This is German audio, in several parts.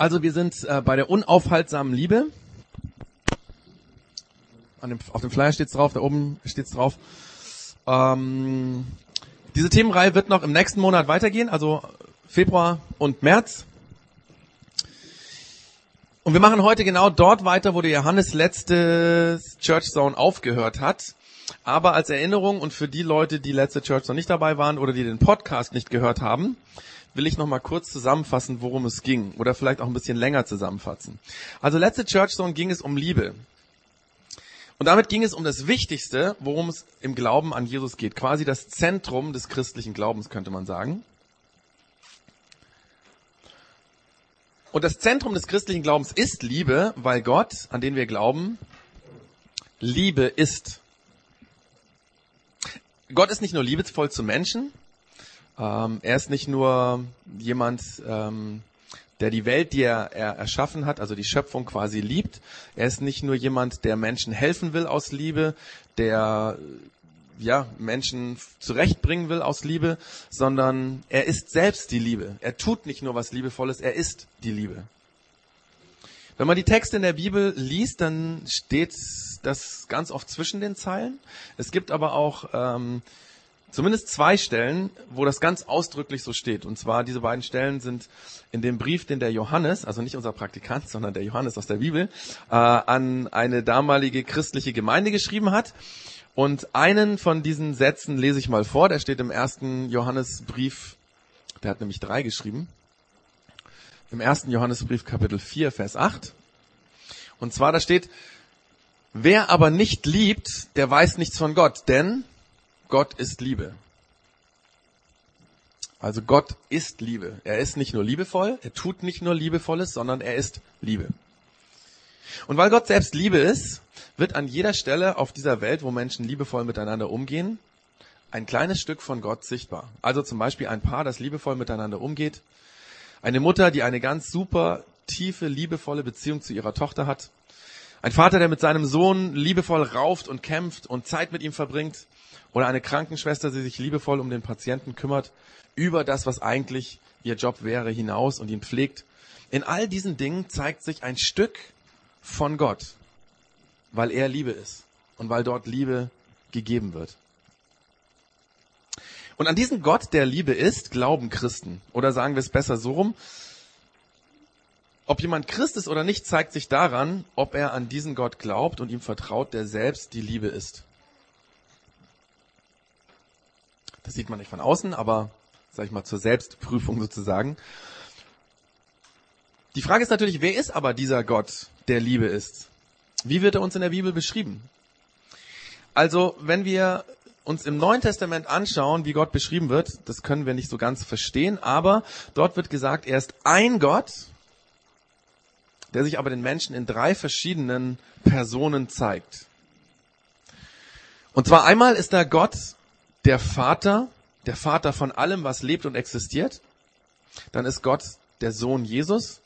Also wir sind äh, bei der unaufhaltsamen Liebe. Dem, auf dem Flyer steht's drauf, da oben steht's drauf. Ähm, diese Themenreihe wird noch im nächsten Monat weitergehen, also Februar und März. Und wir machen heute genau dort weiter, wo der Johannes letztes Church Zone aufgehört hat. Aber als Erinnerung und für die Leute, die letzte Church Zone nicht dabei waren oder die den Podcast nicht gehört haben, will ich noch mal kurz zusammenfassen, worum es ging oder vielleicht auch ein bisschen länger zusammenfassen. Also letzte Church Zone ging es um Liebe. Und damit ging es um das Wichtigste, worum es im Glauben an Jesus geht. Quasi das Zentrum des christlichen Glaubens, könnte man sagen. Und das Zentrum des christlichen Glaubens ist Liebe, weil Gott, an den wir glauben, Liebe ist. Gott ist nicht nur liebevoll zu Menschen, ähm, er ist nicht nur jemand, ähm, der die Welt, die er, er erschaffen hat, also die Schöpfung quasi liebt. Er ist nicht nur jemand, der Menschen helfen will aus Liebe, der ja, Menschen zurechtbringen will aus Liebe, sondern er ist selbst die Liebe. Er tut nicht nur was Liebevolles, er ist die Liebe. Wenn man die Texte in der Bibel liest, dann steht das ganz oft zwischen den Zeilen. Es gibt aber auch ähm, zumindest zwei Stellen, wo das ganz ausdrücklich so steht. Und zwar diese beiden Stellen sind in dem Brief, den der Johannes, also nicht unser Praktikant, sondern der Johannes aus der Bibel, äh, an eine damalige christliche Gemeinde geschrieben hat. Und einen von diesen Sätzen lese ich mal vor, der steht im ersten Johannesbrief, der hat nämlich drei geschrieben, im ersten Johannesbrief Kapitel 4, Vers 8. Und zwar da steht, wer aber nicht liebt, der weiß nichts von Gott, denn Gott ist Liebe. Also Gott ist Liebe. Er ist nicht nur liebevoll, er tut nicht nur Liebevolles, sondern er ist Liebe. Und weil Gott selbst Liebe ist, wird an jeder Stelle auf dieser Welt, wo Menschen liebevoll miteinander umgehen, ein kleines Stück von Gott sichtbar. Also zum Beispiel ein Paar, das liebevoll miteinander umgeht, eine Mutter, die eine ganz super tiefe, liebevolle Beziehung zu ihrer Tochter hat, ein Vater, der mit seinem Sohn liebevoll rauft und kämpft und Zeit mit ihm verbringt, oder eine Krankenschwester, die sich liebevoll um den Patienten kümmert, über das, was eigentlich ihr Job wäre, hinaus und ihn pflegt. In all diesen Dingen zeigt sich ein Stück von Gott, weil er Liebe ist und weil dort Liebe gegeben wird. Und an diesen Gott, der Liebe ist, glauben Christen. Oder sagen wir es besser so rum. Ob jemand Christ ist oder nicht, zeigt sich daran, ob er an diesen Gott glaubt und ihm vertraut, der selbst die Liebe ist. Das sieht man nicht von außen, aber sag ich mal zur Selbstprüfung sozusagen. Die Frage ist natürlich, wer ist aber dieser Gott, der Liebe ist? Wie wird er uns in der Bibel beschrieben? Also, wenn wir uns im Neuen Testament anschauen, wie Gott beschrieben wird, das können wir nicht so ganz verstehen, aber dort wird gesagt, er ist ein Gott, der sich aber den Menschen in drei verschiedenen Personen zeigt. Und zwar einmal ist da Gott der Vater, der Vater von allem, was lebt und existiert. Dann ist Gott der Sohn Jesus,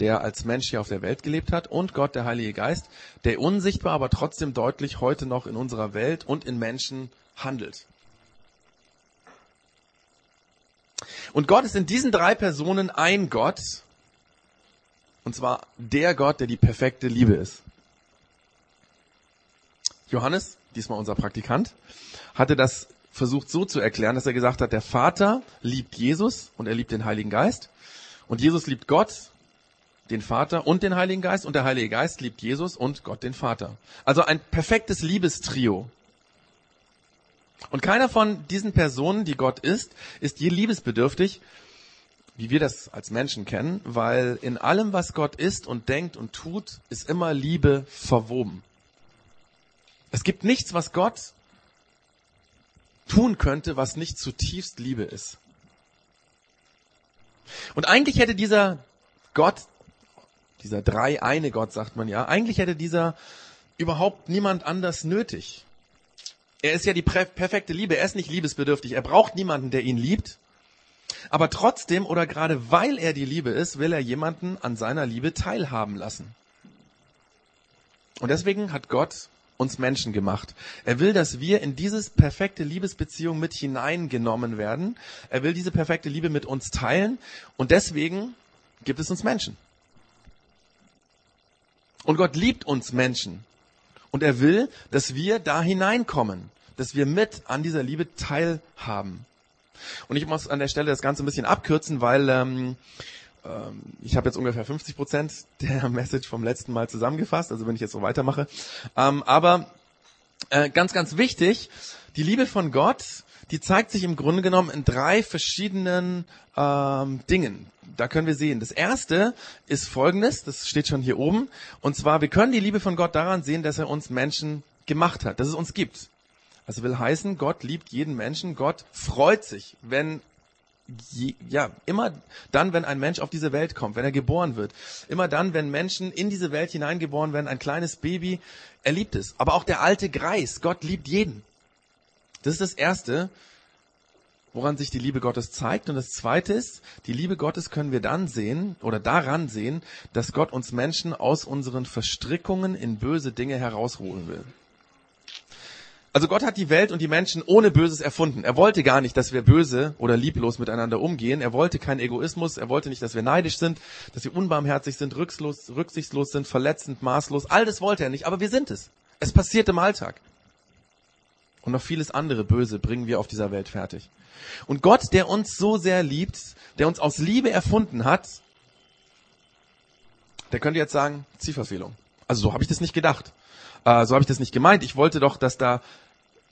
der als Mensch hier auf der Welt gelebt hat, und Gott, der Heilige Geist, der unsichtbar, aber trotzdem deutlich heute noch in unserer Welt und in Menschen handelt. Und Gott ist in diesen drei Personen ein Gott, und zwar der Gott, der die perfekte Liebe ist. Johannes, diesmal unser Praktikant, hatte das versucht so zu erklären, dass er gesagt hat, der Vater liebt Jesus und er liebt den Heiligen Geist und Jesus liebt Gott, den Vater und den Heiligen Geist und der Heilige Geist liebt Jesus und Gott den Vater. Also ein perfektes Liebestrio. Und keiner von diesen Personen, die Gott ist, ist je liebesbedürftig, wie wir das als Menschen kennen, weil in allem, was Gott ist und denkt und tut, ist immer Liebe verwoben. Es gibt nichts, was Gott tun könnte, was nicht zutiefst Liebe ist. Und eigentlich hätte dieser Gott, dieser drei eine Gott, sagt man ja, eigentlich hätte dieser überhaupt niemand anders nötig. Er ist ja die perfekte Liebe, er ist nicht liebesbedürftig, er braucht niemanden, der ihn liebt. Aber trotzdem oder gerade weil er die Liebe ist, will er jemanden an seiner Liebe teilhaben lassen. Und deswegen hat Gott uns Menschen gemacht. Er will, dass wir in dieses perfekte Liebesbeziehung mit hineingenommen werden. Er will diese perfekte Liebe mit uns teilen. Und deswegen gibt es uns Menschen. Und Gott liebt uns Menschen. Und er will, dass wir da hineinkommen, dass wir mit an dieser Liebe teilhaben. Und ich muss an der Stelle das Ganze ein bisschen abkürzen, weil ähm, ich habe jetzt ungefähr 50 Prozent der Message vom letzten Mal zusammengefasst, also wenn ich jetzt so weitermache. Ähm, aber äh, ganz, ganz wichtig, die Liebe von Gott, die zeigt sich im Grunde genommen in drei verschiedenen ähm, Dingen. Da können wir sehen. Das erste ist folgendes, das steht schon hier oben. Und zwar, wir können die Liebe von Gott daran sehen, dass er uns Menschen gemacht hat, dass es uns gibt. Also will heißen, Gott liebt jeden Menschen. Gott freut sich, wenn je, ja, immer dann, wenn ein Mensch auf diese Welt kommt, wenn er geboren wird, immer dann, wenn Menschen in diese Welt hineingeboren werden, ein kleines Baby, er liebt es. Aber auch der alte Greis, Gott liebt jeden. Das ist das Erste, woran sich die Liebe Gottes zeigt. Und das Zweite ist, die Liebe Gottes können wir dann sehen oder daran sehen, dass Gott uns Menschen aus unseren Verstrickungen in böse Dinge herausholen will. Also Gott hat die Welt und die Menschen ohne Böses erfunden. Er wollte gar nicht, dass wir böse oder lieblos miteinander umgehen. Er wollte keinen Egoismus. Er wollte nicht, dass wir neidisch sind, dass wir unbarmherzig sind, rückslos, rücksichtslos sind, verletzend, maßlos. All das wollte er nicht, aber wir sind es. Es passiert im Alltag. Und noch vieles andere Böse bringen wir auf dieser Welt fertig. Und Gott, der uns so sehr liebt, der uns aus Liebe erfunden hat, der könnte jetzt sagen, Zielverfehlung. Also so habe ich das nicht gedacht. Äh, so habe ich das nicht gemeint. Ich wollte doch, dass da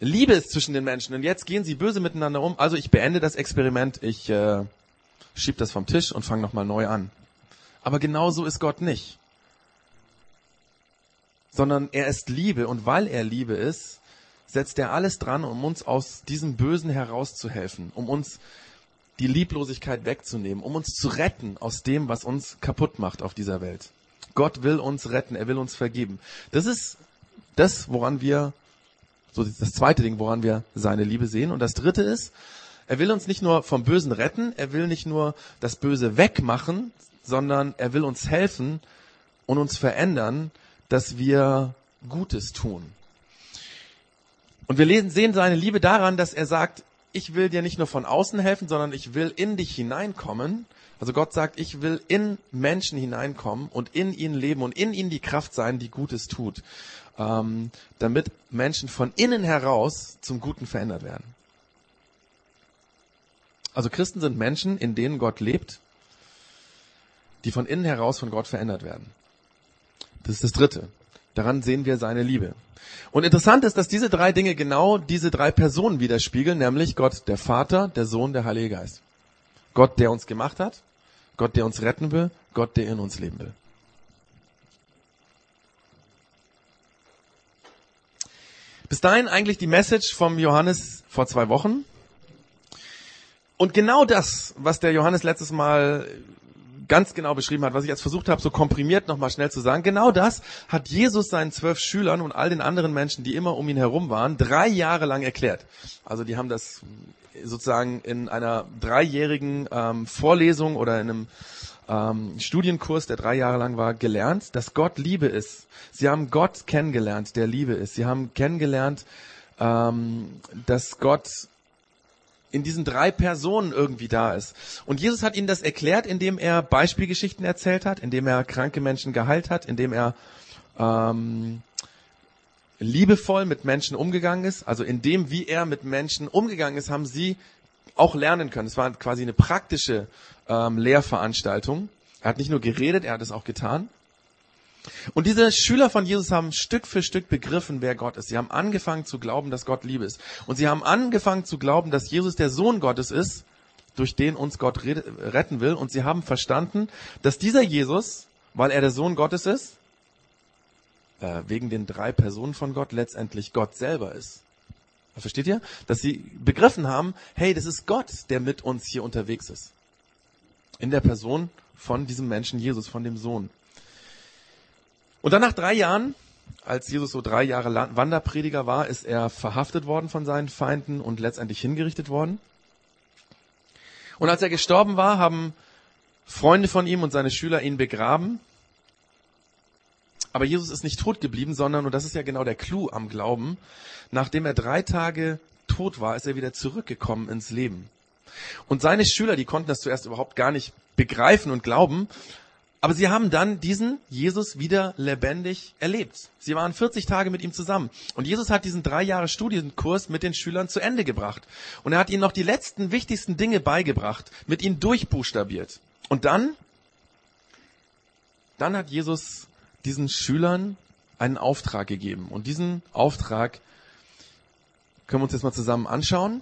Liebe ist zwischen den Menschen und jetzt gehen sie böse miteinander um. Also ich beende das Experiment, ich äh, schieb das vom Tisch und fange nochmal neu an. Aber genau so ist Gott nicht. Sondern er ist Liebe und weil er Liebe ist, setzt er alles dran, um uns aus diesem Bösen herauszuhelfen, um uns die Lieblosigkeit wegzunehmen, um uns zu retten aus dem, was uns kaputt macht auf dieser Welt. Gott will uns retten, er will uns vergeben. Das ist das, woran wir so das zweite Ding, woran wir seine Liebe sehen. Und das dritte ist, er will uns nicht nur vom Bösen retten, er will nicht nur das Böse wegmachen, sondern er will uns helfen und uns verändern, dass wir Gutes tun. Und wir lesen, sehen seine Liebe daran, dass er sagt, ich will dir nicht nur von außen helfen, sondern ich will in dich hineinkommen. Also Gott sagt, ich will in Menschen hineinkommen und in ihnen leben und in ihnen die Kraft sein, die Gutes tut ähm, damit Menschen von innen heraus zum Guten verändert werden. Also Christen sind Menschen, in denen Gott lebt, die von innen heraus von Gott verändert werden. Das ist das Dritte. Daran sehen wir seine Liebe. Und interessant ist, dass diese drei Dinge genau diese drei Personen widerspiegeln, nämlich Gott der Vater, der Sohn, der Heilige Geist. Gott, der uns gemacht hat, Gott, der uns retten will, Gott, der in uns leben will. Bis dahin eigentlich die Message vom Johannes vor zwei Wochen. Und genau das, was der Johannes letztes Mal ganz genau beschrieben hat, was ich jetzt versucht habe, so komprimiert nochmal schnell zu sagen, genau das hat Jesus seinen zwölf Schülern und all den anderen Menschen, die immer um ihn herum waren, drei Jahre lang erklärt. Also die haben das sozusagen in einer dreijährigen ähm, Vorlesung oder in einem ähm, Studienkurs, der drei Jahre lang war, gelernt, dass Gott Liebe ist. Sie haben Gott kennengelernt, der Liebe ist. Sie haben kennengelernt, ähm, dass Gott in diesen drei Personen irgendwie da ist. Und Jesus hat ihnen das erklärt, indem er Beispielgeschichten erzählt hat, indem er kranke Menschen geheilt hat, indem er ähm, liebevoll mit Menschen umgegangen ist. Also in dem, wie er mit Menschen umgegangen ist, haben sie auch lernen können. Es war quasi eine praktische ähm, Lehrveranstaltung. Er hat nicht nur geredet, er hat es auch getan. Und diese Schüler von Jesus haben Stück für Stück begriffen, wer Gott ist. Sie haben angefangen zu glauben, dass Gott Liebe ist. Und sie haben angefangen zu glauben, dass Jesus der Sohn Gottes ist, durch den uns Gott retten will. Und sie haben verstanden, dass dieser Jesus, weil er der Sohn Gottes ist, äh, wegen den drei Personen von Gott letztendlich Gott selber ist. Versteht ihr? Dass sie begriffen haben, hey, das ist Gott, der mit uns hier unterwegs ist. In der Person von diesem Menschen Jesus, von dem Sohn. Und dann nach drei Jahren, als Jesus so drei Jahre Wanderprediger war, ist er verhaftet worden von seinen Feinden und letztendlich hingerichtet worden. Und als er gestorben war, haben Freunde von ihm und seine Schüler ihn begraben. Aber Jesus ist nicht tot geblieben, sondern, und das ist ja genau der Clou am Glauben, nachdem er drei Tage tot war, ist er wieder zurückgekommen ins Leben. Und seine Schüler, die konnten das zuerst überhaupt gar nicht begreifen und glauben, aber sie haben dann diesen Jesus wieder lebendig erlebt. Sie waren 40 Tage mit ihm zusammen. Und Jesus hat diesen drei Jahre Studienkurs mit den Schülern zu Ende gebracht. Und er hat ihnen noch die letzten wichtigsten Dinge beigebracht, mit ihnen durchbuchstabiert. Und dann, dann hat Jesus diesen Schülern einen Auftrag gegeben. Und diesen Auftrag können wir uns jetzt mal zusammen anschauen.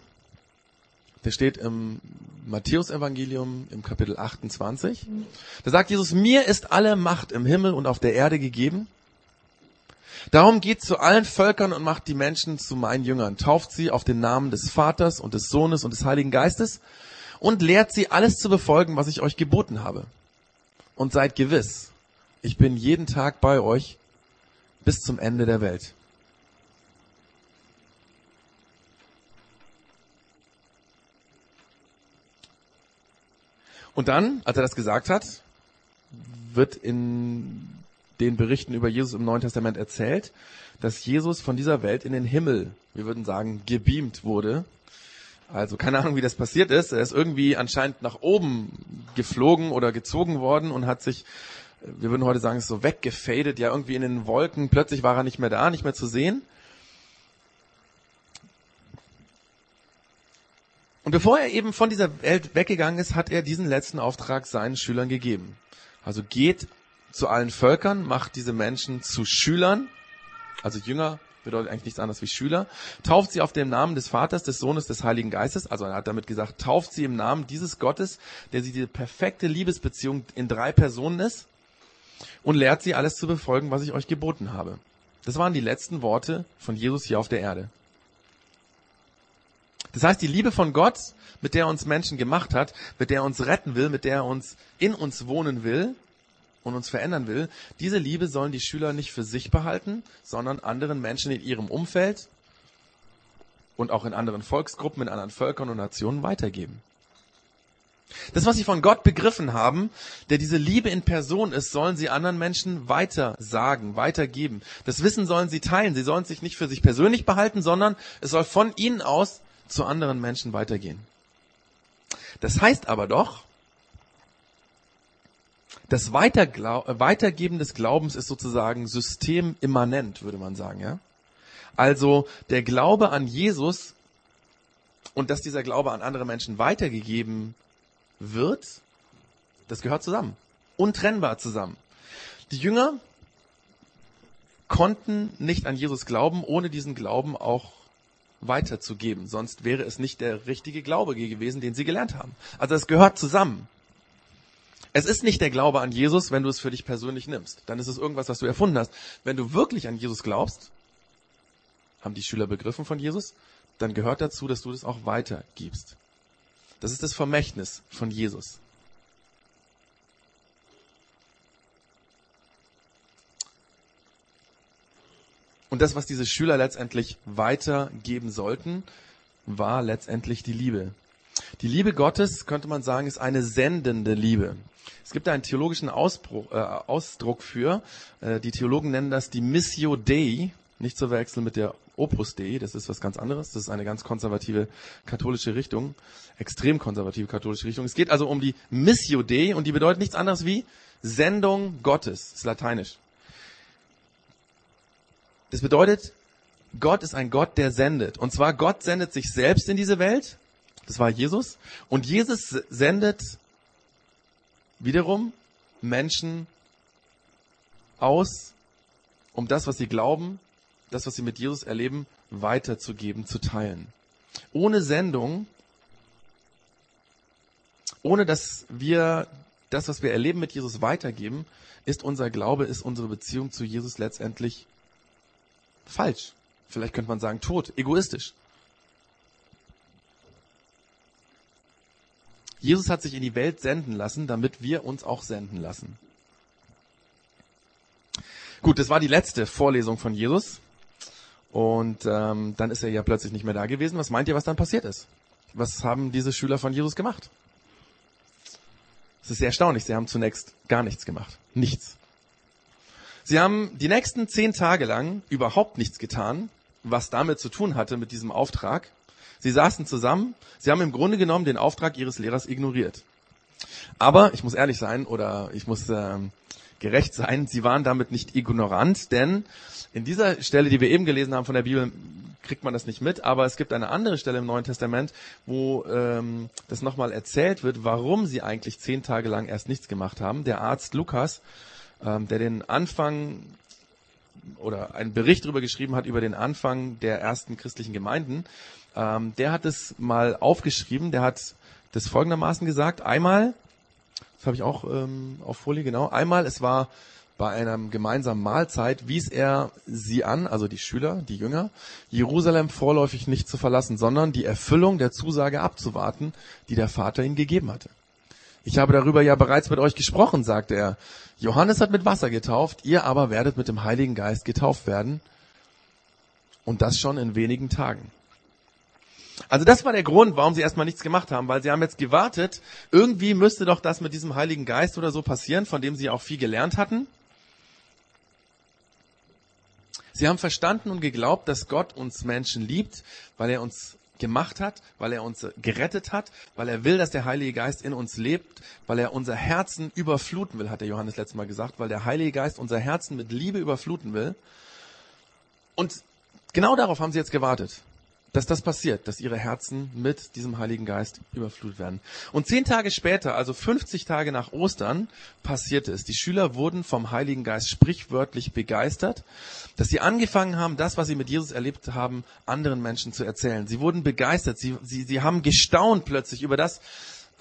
Der steht im Matthäus-Evangelium im Kapitel 28. Da sagt Jesus, mir ist alle Macht im Himmel und auf der Erde gegeben. Darum geht zu allen Völkern und macht die Menschen zu meinen Jüngern, tauft sie auf den Namen des Vaters und des Sohnes und des Heiligen Geistes und lehrt sie alles zu befolgen, was ich euch geboten habe. Und seid gewiss, ich bin jeden Tag bei euch bis zum Ende der Welt. Und dann, als er das gesagt hat, wird in den Berichten über Jesus im Neuen Testament erzählt, dass Jesus von dieser Welt in den Himmel, wir würden sagen, gebeamt wurde. Also keine Ahnung, wie das passiert ist. Er ist irgendwie anscheinend nach oben geflogen oder gezogen worden und hat sich, wir würden heute sagen, ist so weggefadet, ja irgendwie in den Wolken. Plötzlich war er nicht mehr da, nicht mehr zu sehen. Und bevor er eben von dieser Welt weggegangen ist, hat er diesen letzten Auftrag seinen Schülern gegeben. Also geht zu allen Völkern, macht diese Menschen zu Schülern, also Jünger bedeutet eigentlich nichts anderes wie Schüler, tauft sie auf dem Namen des Vaters, des Sohnes, des Heiligen Geistes, also er hat damit gesagt, tauft sie im Namen dieses Gottes, der sie diese perfekte Liebesbeziehung in drei Personen ist, und lehrt sie alles zu befolgen, was ich euch geboten habe. Das waren die letzten Worte von Jesus hier auf der Erde. Das heißt, die Liebe von Gott, mit der er uns Menschen gemacht hat, mit der er uns retten will, mit der er uns in uns wohnen will und uns verändern will, diese Liebe sollen die Schüler nicht für sich behalten, sondern anderen Menschen in ihrem Umfeld und auch in anderen Volksgruppen, in anderen Völkern und Nationen weitergeben. Das, was sie von Gott begriffen haben, der diese Liebe in Person ist, sollen sie anderen Menschen weiter sagen, weitergeben. Das Wissen sollen sie teilen. Sie sollen sich nicht für sich persönlich behalten, sondern es soll von ihnen aus zu anderen Menschen weitergehen. Das heißt aber doch, das Weiterglau Weitergeben des Glaubens ist sozusagen systemimmanent, würde man sagen, ja? Also der Glaube an Jesus und dass dieser Glaube an andere Menschen weitergegeben wird, das gehört zusammen. Untrennbar zusammen. Die Jünger konnten nicht an Jesus glauben, ohne diesen Glauben auch weiterzugeben. Sonst wäre es nicht der richtige Glaube gewesen, den sie gelernt haben. Also es gehört zusammen. Es ist nicht der Glaube an Jesus, wenn du es für dich persönlich nimmst. Dann ist es irgendwas, was du erfunden hast. Wenn du wirklich an Jesus glaubst, haben die Schüler begriffen von Jesus, dann gehört dazu, dass du das auch weitergibst. Das ist das Vermächtnis von Jesus. Und das, was diese Schüler letztendlich weitergeben sollten, war letztendlich die Liebe. Die Liebe Gottes, könnte man sagen, ist eine sendende Liebe. Es gibt da einen theologischen Ausbruch, äh, Ausdruck für. Äh, die Theologen nennen das die Missio Dei, nicht zu verwechseln mit der Opus Dei, das ist was ganz anderes. Das ist eine ganz konservative katholische Richtung, extrem konservative katholische Richtung. Es geht also um die Missio Dei und die bedeutet nichts anderes wie Sendung Gottes, das ist lateinisch. Das bedeutet, Gott ist ein Gott, der sendet. Und zwar Gott sendet sich selbst in diese Welt. Das war Jesus. Und Jesus sendet wiederum Menschen aus, um das, was sie glauben, das, was sie mit Jesus erleben, weiterzugeben, zu teilen. Ohne Sendung, ohne dass wir das, was wir erleben mit Jesus weitergeben, ist unser Glaube, ist unsere Beziehung zu Jesus letztendlich falsch. Vielleicht könnte man sagen tot, egoistisch. Jesus hat sich in die Welt senden lassen, damit wir uns auch senden lassen. Gut, das war die letzte Vorlesung von Jesus. Und ähm, dann ist er ja plötzlich nicht mehr da gewesen. Was meint ihr, was dann passiert ist? Was haben diese Schüler von Jesus gemacht? Es ist sehr erstaunlich. Sie haben zunächst gar nichts gemacht. Nichts. Sie haben die nächsten zehn Tage lang überhaupt nichts getan, was damit zu tun hatte mit diesem Auftrag. Sie saßen zusammen. Sie haben im Grunde genommen den Auftrag ihres Lehrers ignoriert. Aber ich muss ehrlich sein oder ich muss äh, gerecht sein, sie waren damit nicht ignorant, denn in dieser Stelle, die wir eben gelesen haben von der Bibel, kriegt man das nicht mit, aber es gibt eine andere Stelle im Neuen Testament, wo ähm, das nochmal erzählt wird, warum sie eigentlich zehn Tage lang erst nichts gemacht haben. Der Arzt Lukas, ähm, der den Anfang oder einen Bericht darüber geschrieben hat über den Anfang der ersten christlichen Gemeinden, ähm, der hat es mal aufgeschrieben, der hat das folgendermaßen gesagt. Einmal, das habe ich auch ähm, auf Folie, genau, einmal, es war bei einer gemeinsamen Mahlzeit wies er sie an, also die Schüler, die Jünger, Jerusalem vorläufig nicht zu verlassen, sondern die Erfüllung der Zusage abzuwarten, die der Vater ihnen gegeben hatte. Ich habe darüber ja bereits mit euch gesprochen, sagte er. Johannes hat mit Wasser getauft, ihr aber werdet mit dem Heiligen Geist getauft werden. Und das schon in wenigen Tagen. Also das war der Grund, warum sie erstmal nichts gemacht haben, weil sie haben jetzt gewartet, irgendwie müsste doch das mit diesem Heiligen Geist oder so passieren, von dem sie auch viel gelernt hatten. Sie haben verstanden und geglaubt, dass Gott uns Menschen liebt, weil er uns gemacht hat, weil er uns gerettet hat, weil er will, dass der Heilige Geist in uns lebt, weil er unser Herzen überfluten will, hat der Johannes letztes Mal gesagt, weil der Heilige Geist unser Herzen mit Liebe überfluten will. Und genau darauf haben sie jetzt gewartet dass das passiert, dass ihre Herzen mit diesem Heiligen Geist überflutet werden. Und zehn Tage später, also 50 Tage nach Ostern, passierte es. Die Schüler wurden vom Heiligen Geist sprichwörtlich begeistert, dass sie angefangen haben, das, was sie mit Jesus erlebt haben, anderen Menschen zu erzählen. Sie wurden begeistert. Sie, sie, sie haben gestaunt plötzlich über das,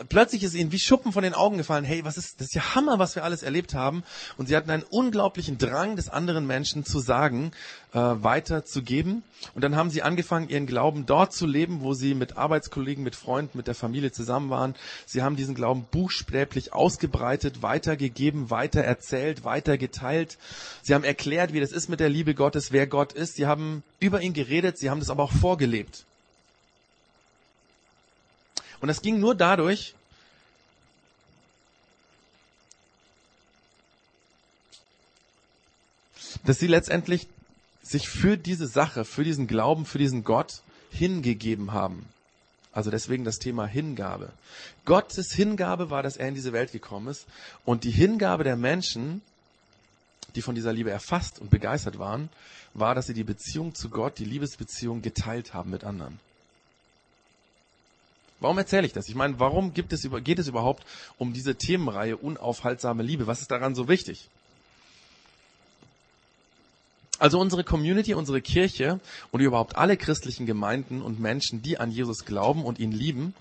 plötzlich ist ihnen wie Schuppen von den Augen gefallen, hey, was ist, das ist ja Hammer, was wir alles erlebt haben. Und sie hatten einen unglaublichen Drang des anderen Menschen zu sagen, äh, weiterzugeben. Und dann haben sie angefangen, ihren Glauben dort zu leben, wo sie mit Arbeitskollegen, mit Freunden, mit der Familie zusammen waren. Sie haben diesen Glauben buchstäblich ausgebreitet, weitergegeben, weiter erzählt, weiter geteilt. Sie haben erklärt, wie das ist mit der Liebe Gottes, wer Gott ist. Sie haben über ihn geredet, sie haben das aber auch vorgelebt. Und das ging nur dadurch, dass sie letztendlich sich für diese Sache, für diesen Glauben, für diesen Gott hingegeben haben. Also deswegen das Thema Hingabe. Gottes Hingabe war, dass er in diese Welt gekommen ist. Und die Hingabe der Menschen, die von dieser Liebe erfasst und begeistert waren, war, dass sie die Beziehung zu Gott, die Liebesbeziehung geteilt haben mit anderen. Warum erzähle ich das? Ich meine, warum gibt es, geht es überhaupt um diese Themenreihe unaufhaltsame Liebe? Was ist daran so wichtig? Also unsere Community, unsere Kirche und überhaupt alle christlichen Gemeinden und Menschen, die an Jesus glauben und ihn lieben,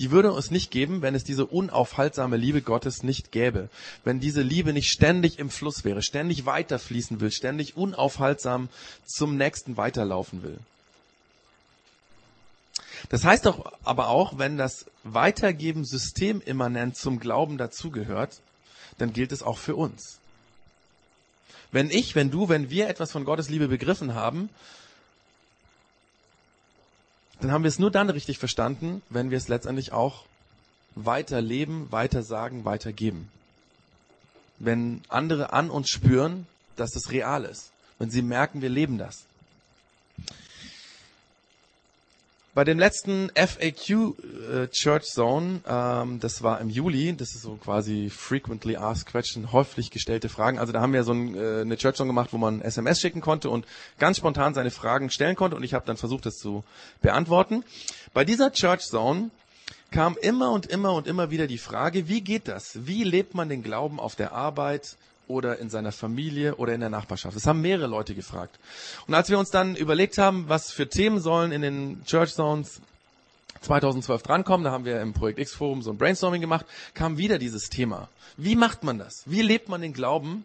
die würde es nicht geben, wenn es diese unaufhaltsame Liebe Gottes nicht gäbe. Wenn diese Liebe nicht ständig im Fluss wäre, ständig weiterfließen will, ständig unaufhaltsam zum nächsten weiterlaufen will. Das heißt doch aber auch, wenn das Weitergeben systemimmanent zum Glauben dazugehört, dann gilt es auch für uns. Wenn ich, wenn du, wenn wir etwas von Gottes Liebe begriffen haben, dann haben wir es nur dann richtig verstanden, wenn wir es letztendlich auch weiter leben, weiter sagen, weiter geben. Wenn andere an uns spüren, dass es real ist. Wenn sie merken, wir leben das. Bei dem letzten FAQ äh, Church Zone, ähm, das war im Juli, das ist so quasi Frequently Asked Question, häufig gestellte Fragen. Also da haben wir so ein, äh, eine Church Zone gemacht, wo man SMS schicken konnte und ganz spontan seine Fragen stellen konnte und ich habe dann versucht, das zu beantworten. Bei dieser Church Zone kam immer und immer und immer wieder die Frage, wie geht das? Wie lebt man den Glauben auf der Arbeit oder in seiner Familie oder in der Nachbarschaft. Das haben mehrere Leute gefragt. Und als wir uns dann überlegt haben, was für Themen sollen in den Church Zones 2012 drankommen, da haben wir im Projekt X Forum so ein Brainstorming gemacht, kam wieder dieses Thema. Wie macht man das? Wie lebt man den Glauben?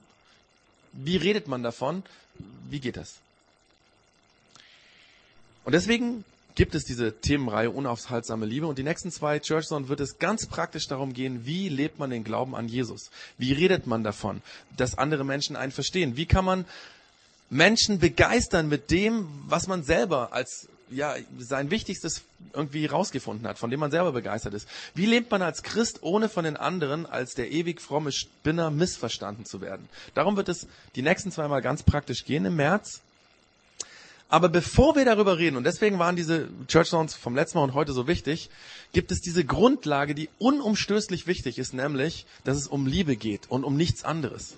Wie redet man davon? Wie geht das? Und deswegen gibt es diese Themenreihe Unaufhaltsame Liebe. Und die nächsten zwei Church Zone wird es ganz praktisch darum gehen, wie lebt man den Glauben an Jesus? Wie redet man davon, dass andere Menschen einen verstehen? Wie kann man Menschen begeistern mit dem, was man selber als ja, sein Wichtigstes irgendwie rausgefunden hat, von dem man selber begeistert ist. Wie lebt man als Christ, ohne von den anderen als der ewig fromme Spinner missverstanden zu werden? Darum wird es die nächsten zweimal ganz praktisch gehen im März. Aber bevor wir darüber reden, und deswegen waren diese Church Songs vom letzten Mal und heute so wichtig, gibt es diese Grundlage, die unumstößlich wichtig ist, nämlich, dass es um Liebe geht und um nichts anderes.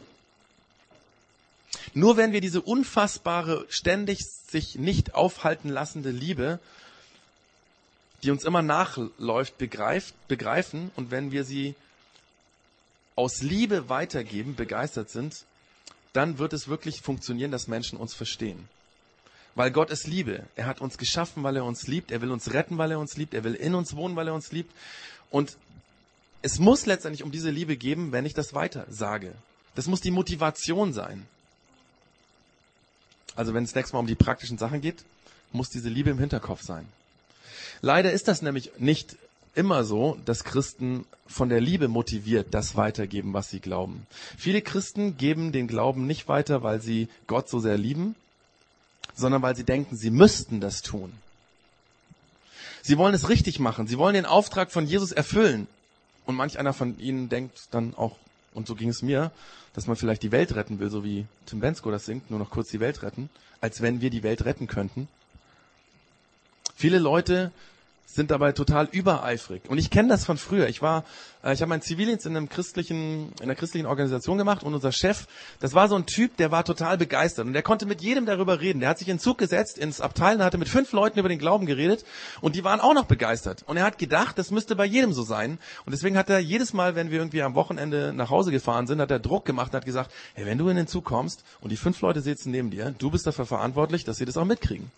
Nur wenn wir diese unfassbare, ständig sich nicht aufhalten lassende Liebe, die uns immer nachläuft, begreift, begreifen und wenn wir sie aus Liebe weitergeben, begeistert sind, dann wird es wirklich funktionieren, dass Menschen uns verstehen. Weil Gott ist Liebe. Er hat uns geschaffen, weil er uns liebt. Er will uns retten, weil er uns liebt. Er will in uns wohnen, weil er uns liebt. Und es muss letztendlich um diese Liebe geben, wenn ich das weiter sage. Das muss die Motivation sein. Also wenn es nächstes Mal um die praktischen Sachen geht, muss diese Liebe im Hinterkopf sein. Leider ist das nämlich nicht immer so, dass Christen von der Liebe motiviert das weitergeben, was sie glauben. Viele Christen geben den Glauben nicht weiter, weil sie Gott so sehr lieben, sondern weil sie denken, sie müssten das tun. Sie wollen es richtig machen. Sie wollen den Auftrag von Jesus erfüllen. Und manch einer von ihnen denkt dann auch, und so ging es mir, dass man vielleicht die Welt retten will, so wie Tim Bensko das singt, nur noch kurz die Welt retten, als wenn wir die Welt retten könnten. Viele Leute sind dabei total übereifrig. Und ich kenne das von früher. Ich war, äh, ich habe meinen Zivildienst in einem christlichen, in einer christlichen Organisation gemacht und unser Chef, das war so ein Typ, der war total begeistert und der konnte mit jedem darüber reden. Der hat sich in den Zug gesetzt ins Abteil und hatte mit fünf Leuten über den Glauben geredet und die waren auch noch begeistert. Und er hat gedacht, das müsste bei jedem so sein. Und deswegen hat er jedes Mal, wenn wir irgendwie am Wochenende nach Hause gefahren sind, hat er Druck gemacht und hat gesagt, hey, wenn du in den Zug kommst und die fünf Leute sitzen neben dir, du bist dafür verantwortlich, dass sie das auch mitkriegen.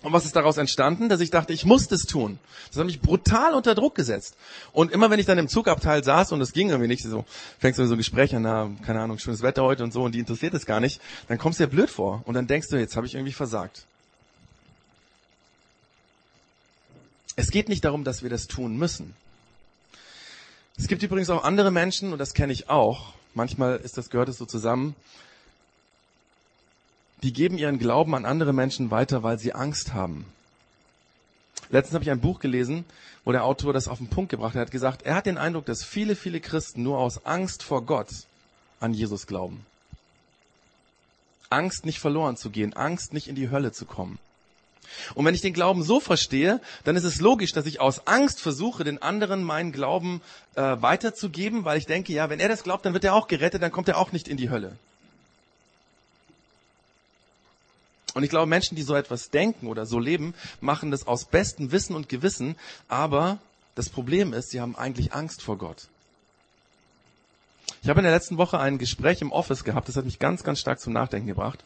Und was ist daraus entstanden? Dass ich dachte, ich muss das tun. Das hat mich brutal unter Druck gesetzt. Und immer wenn ich dann im Zugabteil saß und es ging irgendwie nicht, so fängst du so ein Gespräch an, na, keine Ahnung, schönes Wetter heute und so und die interessiert es gar nicht, dann kommst du dir blöd vor und dann denkst du, jetzt habe ich irgendwie versagt. Es geht nicht darum, dass wir das tun müssen. Es gibt übrigens auch andere Menschen, und das kenne ich auch, manchmal ist das, gehört es so zusammen, die geben ihren Glauben an andere Menschen weiter, weil sie Angst haben. Letztens habe ich ein Buch gelesen, wo der Autor das auf den Punkt gebracht hat. Er hat gesagt, er hat den Eindruck, dass viele, viele Christen nur aus Angst vor Gott an Jesus glauben. Angst, nicht verloren zu gehen, Angst, nicht in die Hölle zu kommen. Und wenn ich den Glauben so verstehe, dann ist es logisch, dass ich aus Angst versuche, den anderen meinen Glauben äh, weiterzugeben, weil ich denke, ja, wenn er das glaubt, dann wird er auch gerettet, dann kommt er auch nicht in die Hölle. Und ich glaube, Menschen, die so etwas denken oder so leben, machen das aus bestem Wissen und Gewissen. Aber das Problem ist, sie haben eigentlich Angst vor Gott. Ich habe in der letzten Woche ein Gespräch im Office gehabt, das hat mich ganz, ganz stark zum Nachdenken gebracht.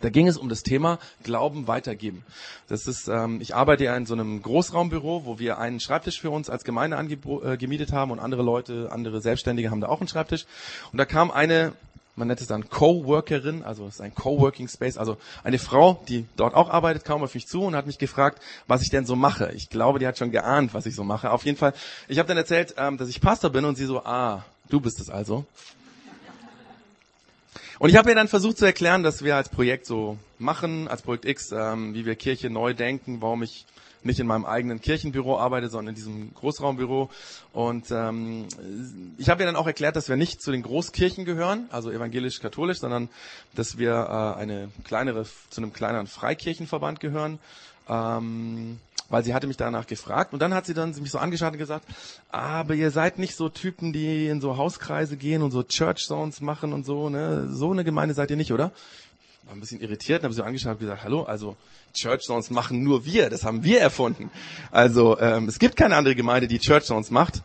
Da ging es um das Thema Glauben weitergeben. Das ist, ähm, ich arbeite ja in so einem Großraumbüro, wo wir einen Schreibtisch für uns als Gemeinde äh, gemietet haben und andere Leute, andere Selbstständige haben da auch einen Schreibtisch. Und da kam eine man nennt es dann Coworkerin, also es ist ein Coworking Space, also eine Frau, die dort auch arbeitet, kam auf mich zu und hat mich gefragt, was ich denn so mache. Ich glaube, die hat schon geahnt, was ich so mache. Auf jeden Fall, ich habe dann erzählt, ähm, dass ich Pastor bin und sie so, ah, du bist es also. Und ich habe ihr dann versucht zu erklären, dass wir als Projekt so machen, als Projekt X, ähm, wie wir Kirche neu denken, warum ich nicht in meinem eigenen Kirchenbüro arbeite, sondern in diesem Großraumbüro. Und ähm, ich habe ihr dann auch erklärt, dass wir nicht zu den Großkirchen gehören, also evangelisch-katholisch, sondern dass wir äh, eine kleinere, zu einem kleineren Freikirchenverband gehören. Ähm, weil sie hatte mich danach gefragt und dann hat sie dann mich so angeschaut und gesagt, aber ihr seid nicht so Typen, die in so Hauskreise gehen und so Church Zones machen und so, ne? So eine Gemeinde seid ihr nicht, oder? War ein bisschen irritiert und habe sie angeschaut und gesagt, hallo, also Church Zones machen nur wir, das haben wir erfunden. Also ähm, es gibt keine andere Gemeinde, die Church Zones macht.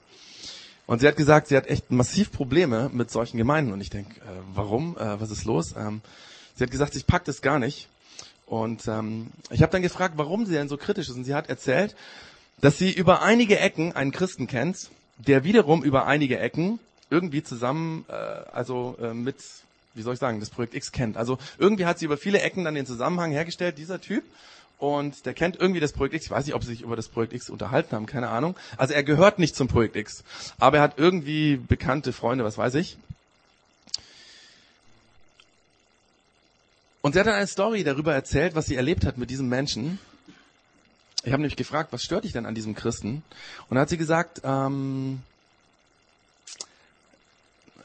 Und sie hat gesagt, sie hat echt massiv Probleme mit solchen Gemeinden. Und ich denke, äh, warum? Äh, was ist los? Ähm, sie hat gesagt, ich pack das gar nicht. Und ähm, ich habe dann gefragt, warum sie denn so kritisch ist. Und sie hat erzählt, dass sie über einige Ecken einen Christen kennt, der wiederum über einige Ecken irgendwie zusammen, äh, also äh, mit wie soll ich sagen, das Projekt X kennt. Also irgendwie hat sie über viele Ecken dann den Zusammenhang hergestellt, dieser Typ. Und der kennt irgendwie das Projekt X. Ich weiß nicht, ob sie sich über das Projekt X unterhalten haben, keine Ahnung. Also er gehört nicht zum Projekt X. Aber er hat irgendwie bekannte Freunde, was weiß ich. Und sie hat dann eine Story darüber erzählt, was sie erlebt hat mit diesem Menschen. Ich habe nämlich gefragt, was stört dich denn an diesem Christen? Und dann hat sie gesagt, ähm,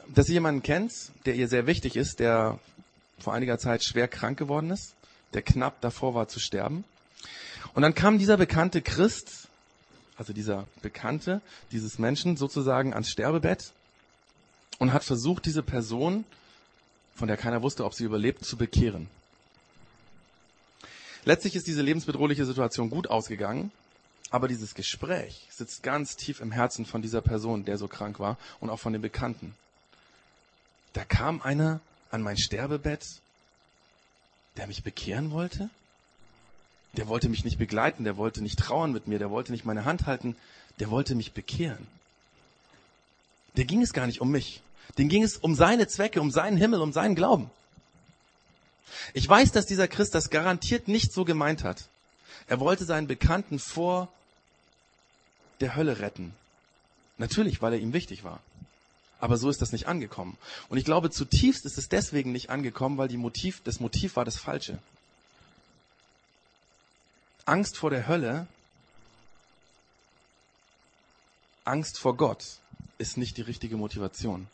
dass sie jemanden kennt, der ihr sehr wichtig ist, der vor einiger Zeit schwer krank geworden ist, der knapp davor war zu sterben. Und dann kam dieser bekannte Christ, also dieser Bekannte dieses Menschen sozusagen ans Sterbebett und hat versucht, diese Person, von der keiner wusste, ob sie überlebt, zu bekehren. Letztlich ist diese lebensbedrohliche Situation gut ausgegangen, aber dieses Gespräch sitzt ganz tief im Herzen von dieser Person, der so krank war und auch von den Bekannten. Da kam einer an mein Sterbebett, der mich bekehren wollte? Der wollte mich nicht begleiten, der wollte nicht trauern mit mir, der wollte nicht meine Hand halten, der wollte mich bekehren. Der ging es gar nicht um mich. Den ging es um seine Zwecke, um seinen Himmel, um seinen Glauben. Ich weiß, dass dieser Christ das garantiert nicht so gemeint hat. Er wollte seinen Bekannten vor der Hölle retten. Natürlich, weil er ihm wichtig war. Aber so ist das nicht angekommen. Und ich glaube, zutiefst ist es deswegen nicht angekommen, weil die Motiv, das Motiv war das Falsche. Angst vor der Hölle, Angst vor Gott ist nicht die richtige Motivation.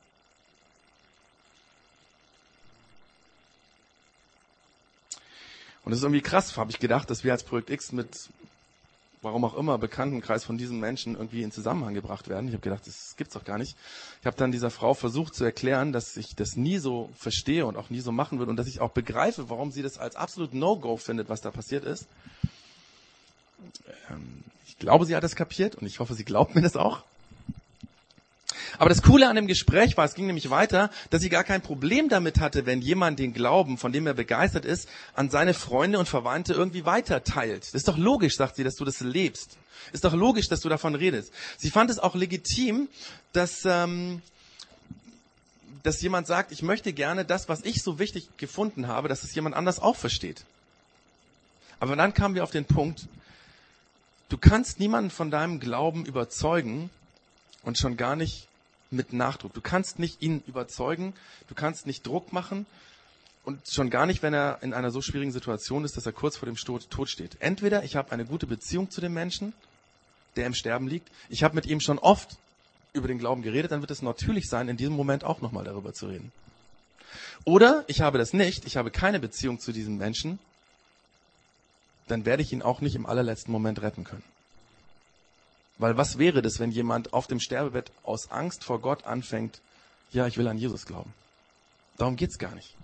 Und es ist irgendwie krass, habe ich gedacht, dass wir als Projekt X mit, warum auch immer, Bekanntenkreis von diesen Menschen irgendwie in Zusammenhang gebracht werden. Ich habe gedacht, das gibt's doch gar nicht. Ich habe dann dieser Frau versucht zu erklären, dass ich das nie so verstehe und auch nie so machen würde und dass ich auch begreife, warum sie das als absolut No-Go findet, was da passiert ist. Ähm, ich glaube, sie hat es kapiert und ich hoffe, sie glaubt mir das auch. Aber das Coole an dem Gespräch war, es ging nämlich weiter, dass sie gar kein Problem damit hatte, wenn jemand den Glauben, von dem er begeistert ist, an seine Freunde und Verwandte irgendwie weiterteilt. Das ist doch logisch, sagt sie, dass du das lebst. Ist doch logisch, dass du davon redest. Sie fand es auch legitim, dass, ähm, dass jemand sagt, ich möchte gerne das, was ich so wichtig gefunden habe, dass es jemand anders auch versteht. Aber dann kamen wir auf den Punkt, du kannst niemanden von deinem Glauben überzeugen und schon gar nicht mit Nachdruck. Du kannst nicht ihn überzeugen, du kannst nicht Druck machen und schon gar nicht, wenn er in einer so schwierigen Situation ist, dass er kurz vor dem Tod steht. Entweder ich habe eine gute Beziehung zu dem Menschen, der im Sterben liegt, ich habe mit ihm schon oft über den Glauben geredet, dann wird es natürlich sein, in diesem Moment auch nochmal darüber zu reden. Oder ich habe das nicht, ich habe keine Beziehung zu diesem Menschen, dann werde ich ihn auch nicht im allerletzten Moment retten können. Weil was wäre das, wenn jemand auf dem Sterbebett aus Angst vor Gott anfängt, ja, ich will an Jesus glauben. Darum geht's gar nicht.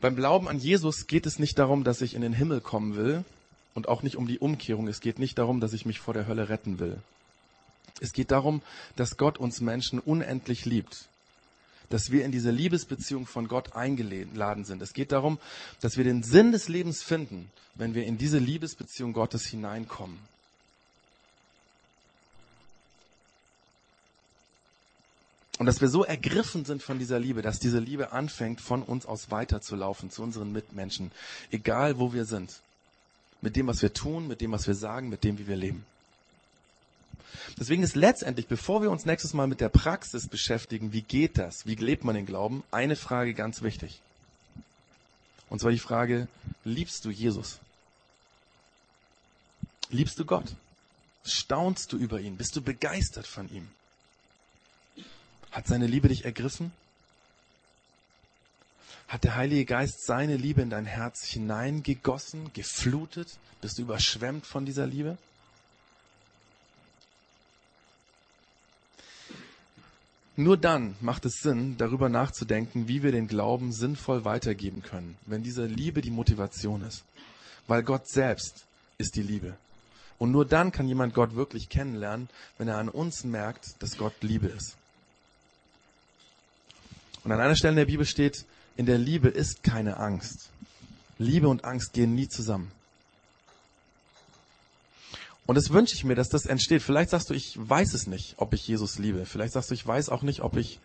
Beim Glauben an Jesus geht es nicht darum, dass ich in den Himmel kommen will und auch nicht um die Umkehrung. Es geht nicht darum, dass ich mich vor der Hölle retten will. Es geht darum, dass Gott uns Menschen unendlich liebt dass wir in diese Liebesbeziehung von Gott eingeladen sind. Es geht darum, dass wir den Sinn des Lebens finden, wenn wir in diese Liebesbeziehung Gottes hineinkommen. Und dass wir so ergriffen sind von dieser Liebe, dass diese Liebe anfängt, von uns aus weiterzulaufen zu unseren Mitmenschen, egal wo wir sind. Mit dem, was wir tun, mit dem, was wir sagen, mit dem, wie wir leben. Deswegen ist letztendlich, bevor wir uns nächstes Mal mit der Praxis beschäftigen, wie geht das, wie lebt man den Glauben, eine Frage ganz wichtig. Und zwar die Frage, liebst du Jesus? Liebst du Gott? Staunst du über ihn? Bist du begeistert von ihm? Hat seine Liebe dich ergriffen? Hat der Heilige Geist seine Liebe in dein Herz hineingegossen, geflutet? Bist du überschwemmt von dieser Liebe? Nur dann macht es Sinn, darüber nachzudenken, wie wir den Glauben sinnvoll weitergeben können, wenn diese Liebe die Motivation ist. Weil Gott selbst ist die Liebe. Und nur dann kann jemand Gott wirklich kennenlernen, wenn er an uns merkt, dass Gott Liebe ist. Und an einer Stelle in der Bibel steht, in der Liebe ist keine Angst. Liebe und Angst gehen nie zusammen. Und das wünsche ich mir, dass das entsteht. Vielleicht sagst du, ich weiß es nicht, ob ich Jesus liebe. Vielleicht sagst du, ich weiß auch nicht, ob ich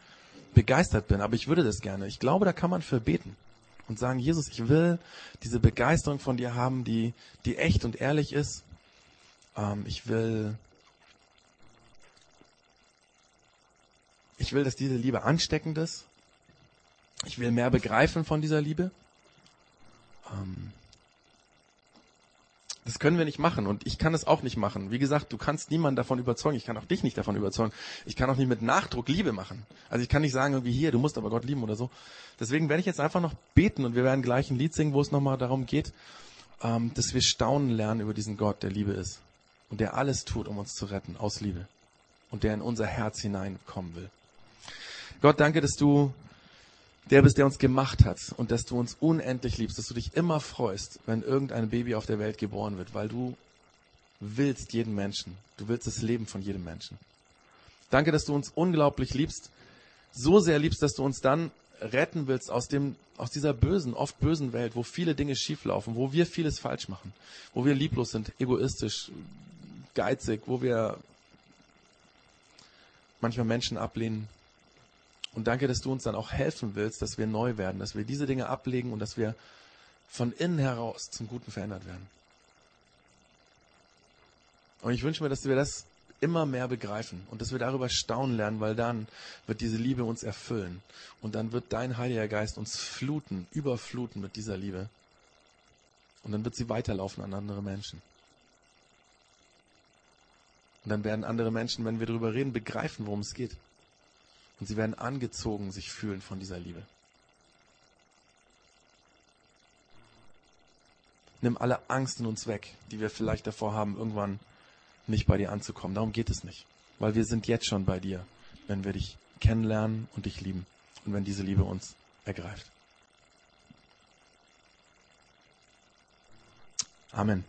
begeistert bin, aber ich würde das gerne. Ich glaube, da kann man für beten und sagen, Jesus, ich will diese Begeisterung von dir haben, die, die echt und ehrlich ist. Ähm, ich will, ich will, dass diese Liebe ansteckend ist. Ich will mehr begreifen von dieser Liebe. Ähm, Das können wir nicht machen und ich kann es auch nicht machen. Wie gesagt, du kannst niemanden davon überzeugen. Ich kann auch dich nicht davon überzeugen. Ich kann auch nicht mit Nachdruck Liebe machen. Also ich kann nicht sagen irgendwie hier, du musst aber Gott lieben oder so. Deswegen werde ich jetzt einfach noch beten und wir werden gleich ein Lied singen, wo es nochmal darum geht, ähm, dass wir staunen lernen über diesen Gott, der Liebe ist und der alles tut, um uns zu retten aus Liebe und der in unser Herz hineinkommen will. Gott, danke, dass du der bist, der uns gemacht hat und dass du uns unendlich liebst, dass du dich immer freust, wenn irgendein Baby auf der Welt geboren wird, weil du willst jeden Menschen. Du willst das Leben von jedem Menschen. Danke, dass du uns unglaublich liebst, so sehr liebst, dass du uns dann retten willst aus dem, aus dieser bösen, oft bösen Welt, wo viele Dinge schieflaufen, wo wir vieles falsch machen, wo wir lieblos sind, egoistisch, geizig, wo wir manchmal Menschen ablehnen, und danke, dass du uns dann auch helfen willst, dass wir neu werden, dass wir diese Dinge ablegen und dass wir von innen heraus zum Guten verändert werden. Und ich wünsche mir, dass wir das immer mehr begreifen und dass wir darüber staunen lernen, weil dann wird diese Liebe uns erfüllen und dann wird dein Heiliger Geist uns fluten, überfluten mit dieser Liebe. Und dann wird sie weiterlaufen an andere Menschen. Und dann werden andere Menschen, wenn wir darüber reden, begreifen, worum es geht. Und sie werden angezogen sich fühlen von dieser Liebe. Nimm alle Angst in uns weg, die wir vielleicht davor haben, irgendwann nicht bei dir anzukommen. Darum geht es nicht. Weil wir sind jetzt schon bei dir, wenn wir dich kennenlernen und dich lieben. Und wenn diese Liebe uns ergreift. Amen.